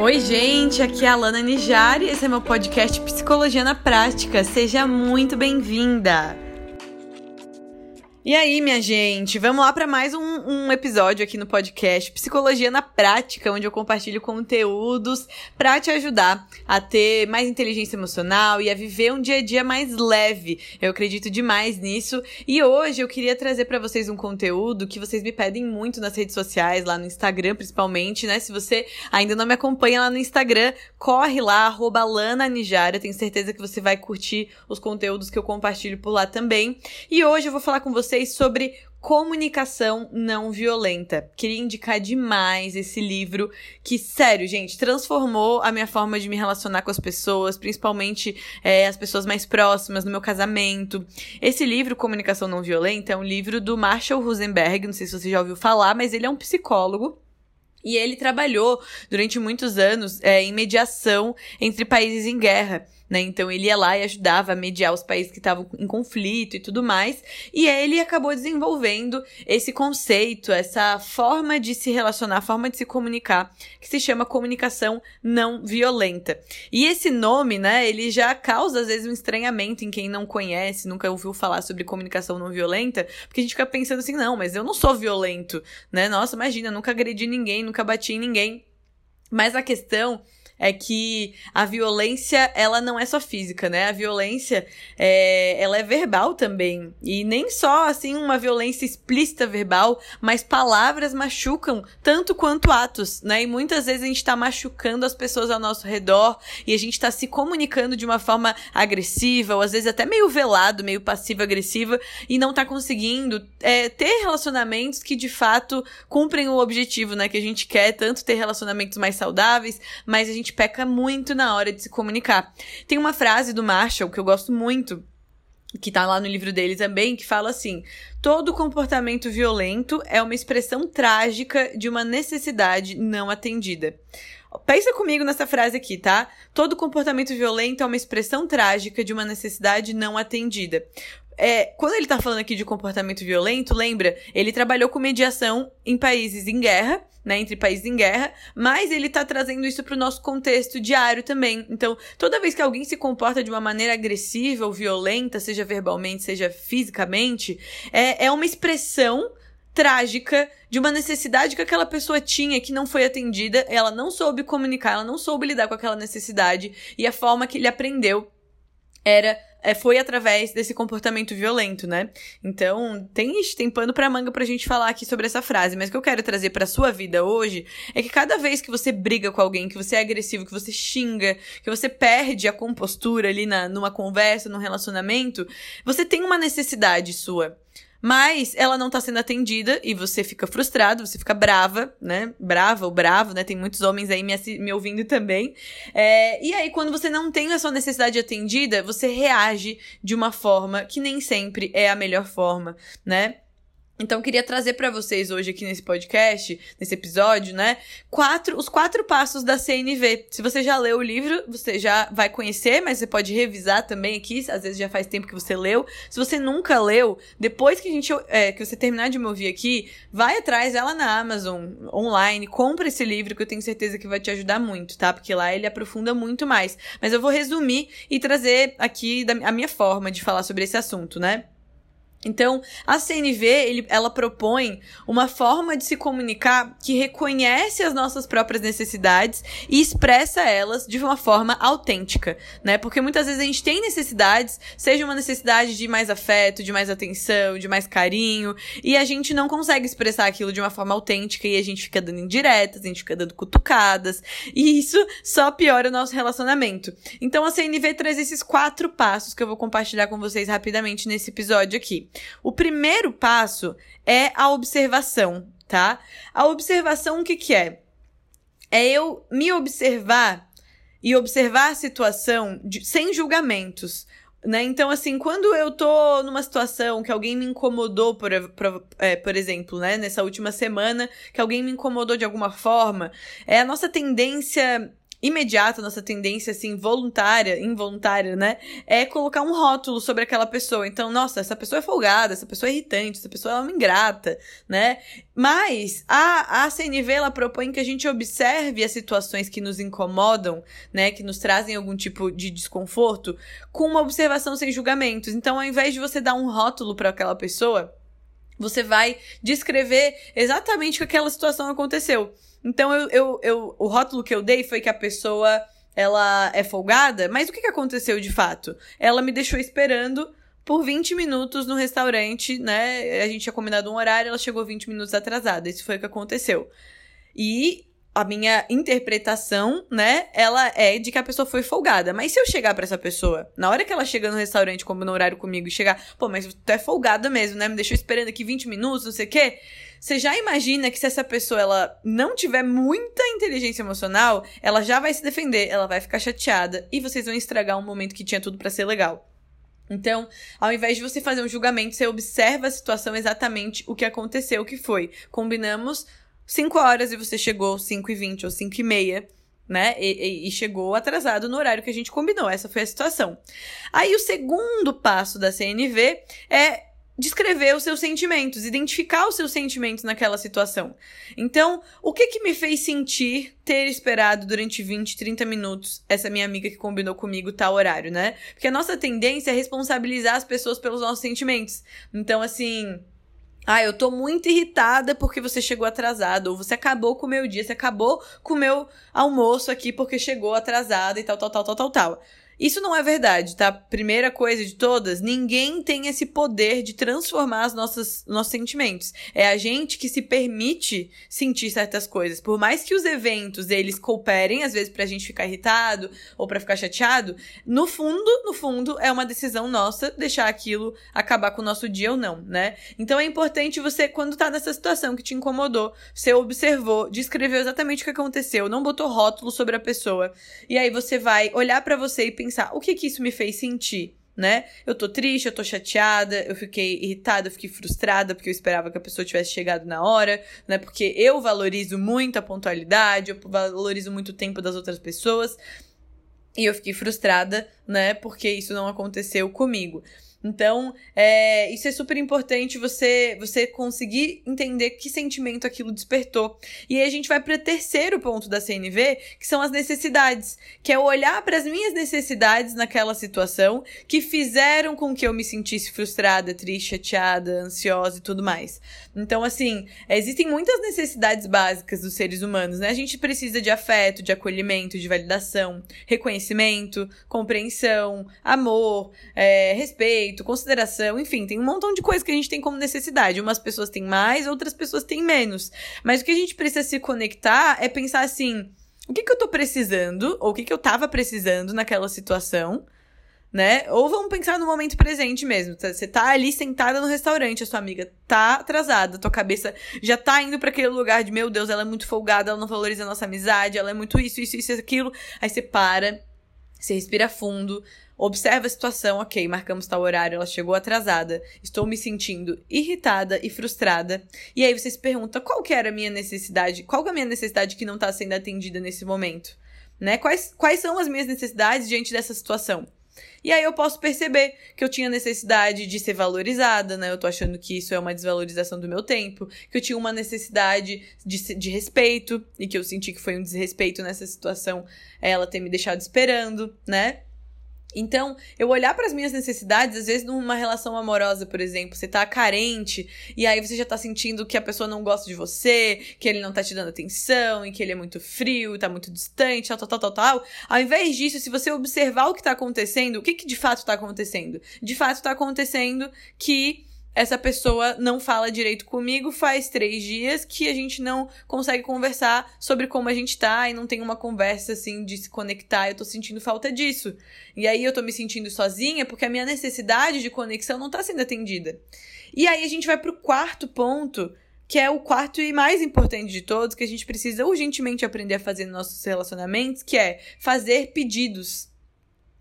Oi, gente, aqui é a Lana Nijari, esse é meu podcast Psicologia na Prática. Seja muito bem-vinda! E aí, minha gente, vamos lá para mais um, um, episódio aqui no podcast Psicologia na Prática, onde eu compartilho conteúdos para te ajudar a ter mais inteligência emocional e a viver um dia a dia mais leve. Eu acredito demais nisso. E hoje eu queria trazer para vocês um conteúdo que vocês me pedem muito nas redes sociais, lá no Instagram principalmente, né? Se você ainda não me acompanha lá no Instagram, corre lá, arroba Lana Nijara. Tenho certeza que você vai curtir os conteúdos que eu compartilho por lá também. E hoje eu vou falar com vocês vocês sobre comunicação não violenta. Queria indicar demais esse livro que, sério, gente, transformou a minha forma de me relacionar com as pessoas, principalmente é, as pessoas mais próximas no meu casamento. Esse livro, Comunicação Não Violenta, é um livro do Marshall Rosenberg, não sei se você já ouviu falar, mas ele é um psicólogo. E ele trabalhou durante muitos anos é, em mediação entre países em guerra né? Então ele ia lá e ajudava a mediar os países que estavam em conflito e tudo mais. E ele acabou desenvolvendo esse conceito, essa forma de se relacionar, forma de se comunicar, que se chama comunicação não violenta. E esse nome, né, ele já causa às vezes um estranhamento em quem não conhece, nunca ouviu falar sobre comunicação não violenta, porque a gente fica pensando assim, não, mas eu não sou violento, né? Nossa, imagina, nunca agredi ninguém, nunca bati em ninguém. Mas a questão é que a violência, ela não é só física, né? A violência, é, ela é verbal também. E nem só, assim, uma violência explícita verbal, mas palavras machucam tanto quanto atos, né? E muitas vezes a gente tá machucando as pessoas ao nosso redor e a gente tá se comunicando de uma forma agressiva, ou às vezes até meio velado, meio passivo-agressiva, e não tá conseguindo é, ter relacionamentos que de fato cumprem o objetivo, né? Que a gente quer tanto ter relacionamentos mais saudáveis, mas a gente gente peca muito na hora de se comunicar. Tem uma frase do Marshall que eu gosto muito, que tá lá no livro dele também, que fala assim: todo comportamento violento é uma expressão trágica de uma necessidade não atendida. Pensa comigo nessa frase aqui, tá? Todo comportamento violento é uma expressão trágica de uma necessidade não atendida. É, quando ele tá falando aqui de comportamento violento, lembra? Ele trabalhou com mediação em países em guerra né, entre países em guerra, mas ele tá trazendo isso pro nosso contexto diário também. Então, toda vez que alguém se comporta de uma maneira agressiva ou violenta, seja verbalmente, seja fisicamente, é, é uma expressão trágica de uma necessidade que aquela pessoa tinha que não foi atendida, ela não soube comunicar, ela não soube lidar com aquela necessidade e a forma que ele aprendeu era é, foi através desse comportamento violento, né? Então, tem, tem pano pra manga pra gente falar aqui sobre essa frase, mas o que eu quero trazer pra sua vida hoje é que cada vez que você briga com alguém, que você é agressivo, que você xinga, que você perde a compostura ali na, numa conversa, num relacionamento, você tem uma necessidade sua. Mas ela não tá sendo atendida e você fica frustrado, você fica brava, né? Brava ou bravo, né? Tem muitos homens aí me, me ouvindo também. É, e aí, quando você não tem a sua necessidade atendida, você reage de uma forma que nem sempre é a melhor forma, né? Então, queria trazer para vocês hoje aqui nesse podcast, nesse episódio, né, quatro, os quatro passos da CNV. Se você já leu o livro, você já vai conhecer, mas você pode revisar também aqui, às vezes já faz tempo que você leu. Se você nunca leu, depois que a gente, é, que você terminar de me ouvir aqui, vai atrás ela na Amazon, online, compra esse livro que eu tenho certeza que vai te ajudar muito, tá? Porque lá ele aprofunda muito mais. Mas eu vou resumir e trazer aqui a minha forma de falar sobre esse assunto, né? Então, a CNV, ele, ela propõe uma forma de se comunicar que reconhece as nossas próprias necessidades e expressa elas de uma forma autêntica, né? Porque muitas vezes a gente tem necessidades, seja uma necessidade de mais afeto, de mais atenção, de mais carinho, e a gente não consegue expressar aquilo de uma forma autêntica e a gente fica dando indiretas, a gente fica dando cutucadas, e isso só piora o nosso relacionamento. Então, a CNV traz esses quatro passos que eu vou compartilhar com vocês rapidamente nesse episódio aqui. O primeiro passo é a observação, tá? A observação, o que, que é? É eu me observar e observar a situação de, sem julgamentos. Né? Então, assim, quando eu tô numa situação que alguém me incomodou, por, por, é, por exemplo, né? Nessa última semana, que alguém me incomodou de alguma forma, é a nossa tendência imediata, nossa tendência, assim, voluntária, involuntária, né? É colocar um rótulo sobre aquela pessoa. Então, nossa, essa pessoa é folgada, essa pessoa é irritante, essa pessoa é uma ingrata, né? Mas a, a CNV, ela propõe que a gente observe as situações que nos incomodam, né? Que nos trazem algum tipo de desconforto, com uma observação sem julgamentos. Então, ao invés de você dar um rótulo para aquela pessoa, você vai descrever exatamente o que aquela situação aconteceu. Então, eu, eu, eu, o rótulo que eu dei foi que a pessoa ela é folgada, mas o que, que aconteceu de fato? Ela me deixou esperando por 20 minutos no restaurante, né? A gente tinha combinado um horário, ela chegou 20 minutos atrasada. Isso foi o que aconteceu. E a minha interpretação, né, ela é de que a pessoa foi folgada. Mas se eu chegar para essa pessoa, na hora que ela chega no restaurante, como no horário comigo, e chegar, pô, mas tu é folgada mesmo, né? Me deixou esperando aqui 20 minutos, não sei o quê. Você já imagina que se essa pessoa ela não tiver muita inteligência emocional, ela já vai se defender, ela vai ficar chateada e vocês vão estragar um momento que tinha tudo para ser legal. Então, ao invés de você fazer um julgamento, você observa a situação exatamente o que aconteceu, o que foi. Combinamos 5 horas e você chegou 5 e 20 ou 5 e meia, né? E, e, e, chegou atrasado no horário que a gente combinou. Essa foi a situação. Aí o segundo passo da CNV é descrever os seus sentimentos, identificar os seus sentimentos naquela situação. Então, o que que me fez sentir ter esperado durante 20, 30 minutos essa minha amiga que combinou comigo tal horário, né? Porque a nossa tendência é responsabilizar as pessoas pelos nossos sentimentos. Então, assim, ah, eu tô muito irritada porque você chegou atrasado, ou você acabou com o meu dia, você acabou com o meu almoço aqui porque chegou atrasado e tal, tal, tal, tal, tal, tal. Isso não é verdade, tá? Primeira coisa de todas, ninguém tem esse poder de transformar os nossos, nossos sentimentos. É a gente que se permite sentir certas coisas. Por mais que os eventos eles cooperem, às vezes, pra gente ficar irritado ou para ficar chateado, no fundo, no fundo, é uma decisão nossa deixar aquilo acabar com o nosso dia ou não, né? Então é importante você, quando tá nessa situação que te incomodou, você observou, descreveu exatamente o que aconteceu, não botou rótulo sobre a pessoa. E aí você vai olhar para você e pensar pensar o que que isso me fez sentir, né? Eu tô triste, eu tô chateada, eu fiquei irritada, eu fiquei frustrada porque eu esperava que a pessoa tivesse chegado na hora, né? Porque eu valorizo muito a pontualidade, eu valorizo muito o tempo das outras pessoas. E eu fiquei frustrada, né? Porque isso não aconteceu comigo. Então, é, isso é super importante você você conseguir entender que sentimento aquilo despertou. E aí a gente vai para o terceiro ponto da CNV, que são as necessidades, que é olhar para as minhas necessidades naquela situação que fizeram com que eu me sentisse frustrada, triste, chateada, ansiosa e tudo mais. Então, assim, existem muitas necessidades básicas dos seres humanos, né? A gente precisa de afeto, de acolhimento, de validação, reconhecimento, compreensão, amor, é, respeito consideração, enfim, tem um montão de coisas que a gente tem como necessidade. Umas pessoas têm mais, outras pessoas têm menos. Mas o que a gente precisa se conectar é pensar assim: o que, que eu tô precisando, ou o que, que eu tava precisando naquela situação, né? Ou vamos pensar no momento presente mesmo. Você tá ali sentada no restaurante, a sua amiga tá atrasada, tua cabeça já tá indo para aquele lugar de, meu Deus, ela é muito folgada, ela não valoriza a nossa amizade, ela é muito isso, isso, isso, aquilo. Aí você para, você respira fundo, Observa a situação, ok, marcamos tal horário, ela chegou atrasada, estou me sentindo irritada e frustrada. E aí você se pergunta qual que era a minha necessidade, qual é a minha necessidade que não está sendo atendida nesse momento? Né? Quais, quais são as minhas necessidades diante dessa situação? E aí eu posso perceber que eu tinha necessidade de ser valorizada, né? Eu tô achando que isso é uma desvalorização do meu tempo, que eu tinha uma necessidade de, de respeito, e que eu senti que foi um desrespeito nessa situação ela ter me deixado esperando, né? Então, eu olhar para as minhas necessidades, às vezes numa relação amorosa, por exemplo, você tá carente e aí você já tá sentindo que a pessoa não gosta de você, que ele não tá te dando atenção e que ele é muito frio, tá muito distante, tal, tal, tal, tal. Ao invés disso, se você observar o que tá acontecendo, o que que de fato tá acontecendo? De fato tá acontecendo que essa pessoa não fala direito comigo faz três dias que a gente não consegue conversar sobre como a gente tá e não tem uma conversa assim de se conectar. Eu tô sentindo falta disso. E aí eu tô me sentindo sozinha porque a minha necessidade de conexão não tá sendo atendida. E aí a gente vai pro quarto ponto, que é o quarto e mais importante de todos, que a gente precisa urgentemente aprender a fazer nos nossos relacionamentos, que é fazer pedidos.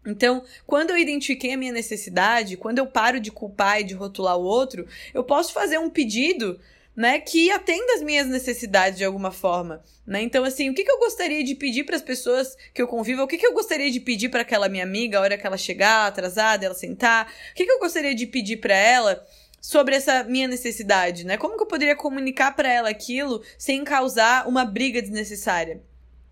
Então, quando eu identifiquei a minha necessidade, quando eu paro de culpar e de rotular o outro, eu posso fazer um pedido né, que atenda as minhas necessidades de alguma forma, né? Então assim, o que, que eu gostaria de pedir para as pessoas que eu convivo? O que, que eu gostaria de pedir para aquela minha amiga a hora que ela chegar atrasada, ela sentar? O que, que eu gostaria de pedir para ela? sobre essa minha necessidade, né? Como que eu poderia comunicar para ela aquilo sem causar uma briga desnecessária?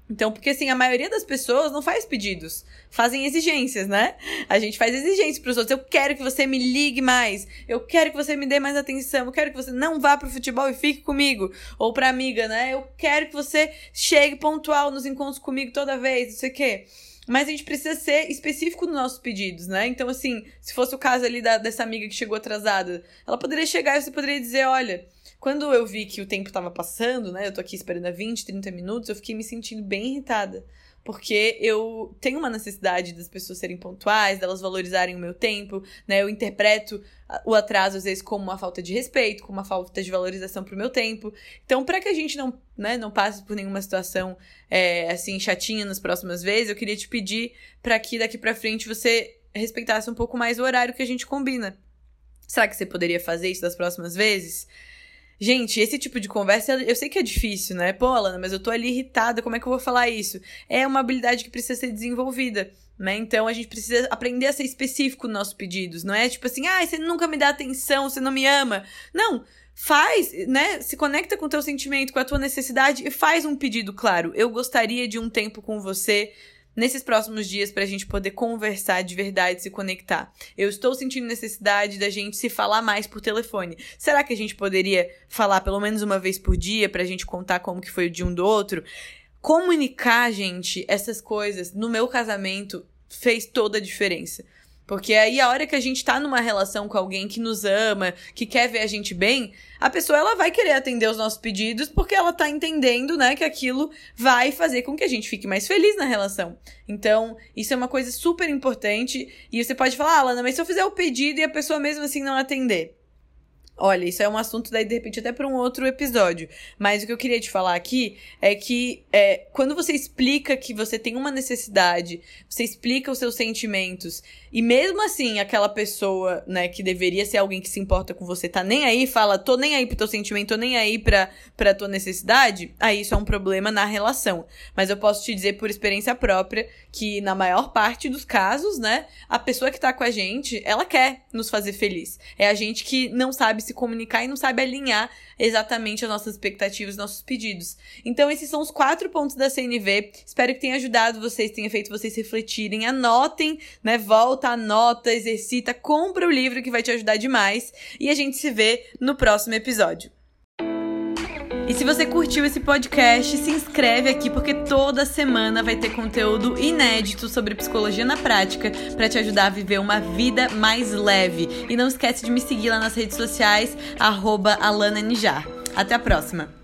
Então, porque assim, a maioria das pessoas não faz pedidos, fazem exigências, né? A gente faz exigências para os outros. Eu quero que você me ligue mais, eu quero que você me dê mais atenção, eu quero que você não vá pro futebol e fique comigo. Ou pra amiga, né? Eu quero que você chegue pontual nos encontros comigo toda vez, não sei o quê. Mas a gente precisa ser específico nos nossos pedidos, né? Então, assim, se fosse o caso ali da, dessa amiga que chegou atrasada, ela poderia chegar e você poderia dizer: olha, quando eu vi que o tempo tava passando, né? Eu tô aqui esperando há 20, 30 minutos, eu fiquei me sentindo bem irritada. Porque eu tenho uma necessidade das pessoas serem pontuais, delas valorizarem o meu tempo, né? Eu interpreto o atraso às vezes como uma falta de respeito, como uma falta de valorização pro meu tempo. Então, para que a gente não, né, não passe por nenhuma situação é, assim chatinha nas próximas vezes, eu queria te pedir para que daqui para frente você respeitasse um pouco mais o horário que a gente combina. Será que você poderia fazer isso das próximas vezes? Gente, esse tipo de conversa, eu sei que é difícil, né? Pô, Alana, mas eu tô ali irritada, como é que eu vou falar isso? É uma habilidade que precisa ser desenvolvida, né? Então a gente precisa aprender a ser específico nos nossos pedidos. Não é tipo assim, ah, você nunca me dá atenção, você não me ama. Não, faz, né? Se conecta com o teu sentimento, com a tua necessidade e faz um pedido claro. Eu gostaria de um tempo com você nesses próximos dias para a gente poder conversar de verdade, se conectar. Eu estou sentindo necessidade da gente se falar mais por telefone. Será que a gente poderia falar pelo menos uma vez por dia para a gente contar como que foi o dia um do outro? Comunicar, gente, essas coisas no meu casamento fez toda a diferença. Porque aí a hora que a gente tá numa relação com alguém que nos ama, que quer ver a gente bem, a pessoa ela vai querer atender os nossos pedidos porque ela tá entendendo, né, que aquilo vai fazer com que a gente fique mais feliz na relação. Então, isso é uma coisa super importante e você pode falar, ah, Lana, mas se eu fizer o pedido e a pessoa mesmo assim não atender, Olha, isso é um assunto daí, de repente, até para um outro episódio. Mas o que eu queria te falar aqui é que é, quando você explica que você tem uma necessidade, você explica os seus sentimentos, e mesmo assim, aquela pessoa, né, que deveria ser alguém que se importa com você, tá nem aí, fala, tô nem aí pro teu sentimento, tô nem aí pra, pra tua necessidade, aí isso é um problema na relação. Mas eu posso te dizer por experiência própria que, na maior parte dos casos, né, a pessoa que tá com a gente, ela quer nos fazer feliz. É a gente que não sabe se comunicar e não sabe alinhar exatamente as nossas expectativas, nossos pedidos. Então, esses são os quatro pontos da CNV. Espero que tenha ajudado vocês, tenha feito vocês refletirem. Anotem, né? Volta, anota, exercita, compra o livro que vai te ajudar demais. E a gente se vê no próximo episódio. E se você curtiu esse podcast, se inscreve aqui porque toda semana vai ter conteúdo inédito sobre psicologia na prática para te ajudar a viver uma vida mais leve. E não esquece de me seguir lá nas redes sociais, arroba Alana Nijar. Até a próxima!